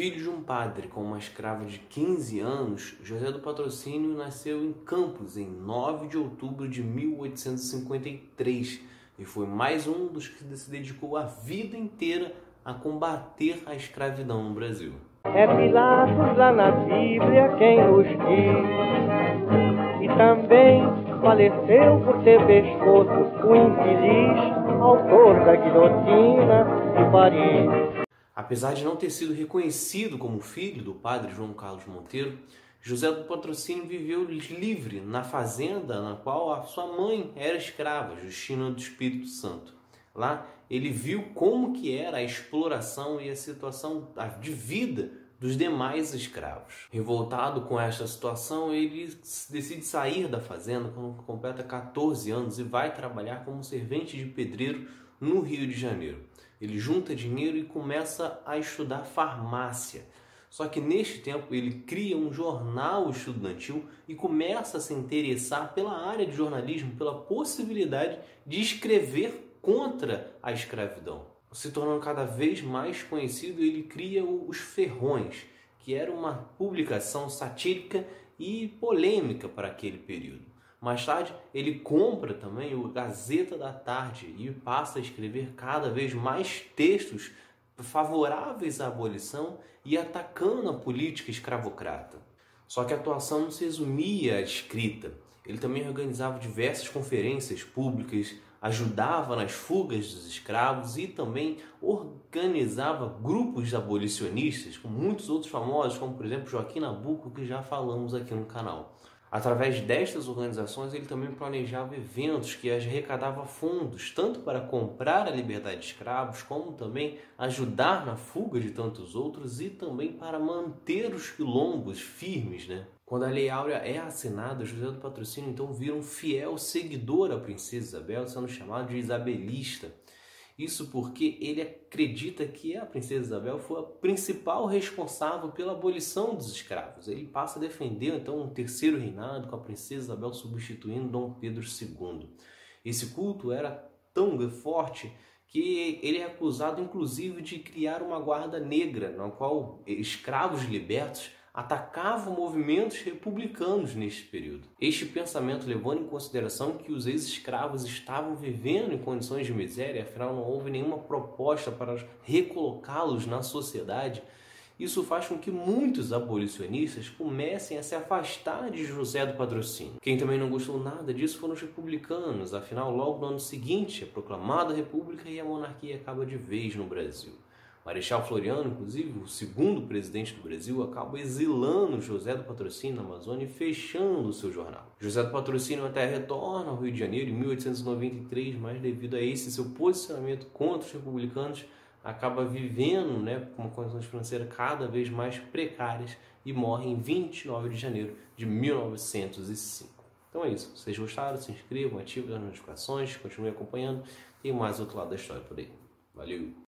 Filho de um padre com uma escrava de 15 anos, José do Patrocínio nasceu em Campos em 9 de outubro de 1853 e foi mais um dos que se dedicou a vida inteira a combater a escravidão no Brasil. É Pilatos lá na Bíblia quem nos diz, e também faleceu por ter pescoço o infeliz autor da guilhotina de Paris. Apesar de não ter sido reconhecido como filho do padre João Carlos Monteiro, José do Patrocínio viveu livre na fazenda na qual a sua mãe era escrava, Justina do Espírito Santo. Lá ele viu como que era a exploração e a situação de vida dos demais escravos. Revoltado com esta situação, ele decide sair da fazenda quando completa 14 anos e vai trabalhar como servente de pedreiro no Rio de Janeiro. Ele junta dinheiro e começa a estudar farmácia. Só que neste tempo ele cria um jornal estudantil e começa a se interessar pela área de jornalismo, pela possibilidade de escrever contra a escravidão. Se tornando cada vez mais conhecido, ele cria Os Ferrões, que era uma publicação satírica e polêmica para aquele período. Mais tarde, ele compra também o Gazeta da Tarde e passa a escrever cada vez mais textos favoráveis à abolição e atacando a política escravocrata. Só que a atuação não se resumia à escrita. Ele também organizava diversas conferências públicas, ajudava nas fugas dos escravos e também organizava grupos abolicionistas, com muitos outros famosos, como por exemplo Joaquim Nabuco, que já falamos aqui no canal. Através destas organizações, ele também planejava eventos que arrecadava fundos, tanto para comprar a liberdade de escravos, como também ajudar na fuga de tantos outros e também para manter os quilombos firmes. Né? Quando a Lei Áurea é assinada, José do Patrocínio então vira um fiel seguidor da princesa Isabel, sendo chamado de isabelista. Isso porque ele acredita que a princesa Isabel foi a principal responsável pela abolição dos escravos. Ele passa a defender então um terceiro reinado com a princesa Isabel substituindo Dom Pedro II. Esse culto era tão forte que ele é acusado inclusive de criar uma guarda negra, na qual escravos libertos atacavam movimentos republicanos neste período. Este pensamento levando em consideração que os ex-escravos estavam vivendo em condições de miséria, afinal não houve nenhuma proposta para recolocá-los na sociedade, isso faz com que muitos abolicionistas comecem a se afastar de José do Patrocínio. Quem também não gostou nada disso foram os republicanos, afinal, logo no ano seguinte é proclamada a República e a monarquia acaba de vez no Brasil. Marechal Floriano, inclusive, o segundo presidente do Brasil, acaba exilando José do Patrocínio na Amazônia e fechando o seu jornal. José do Patrocínio até retorna ao Rio de Janeiro em 1893, mas devido a esse seu posicionamento contra os republicanos, acaba vivendo né, com condições financeiras cada vez mais precárias e morre em 29 de janeiro de 1905. Então é isso. Se vocês gostaram, se inscrevam, ativem as notificações, continuem acompanhando. Tem mais outro lado da história por aí. Valeu!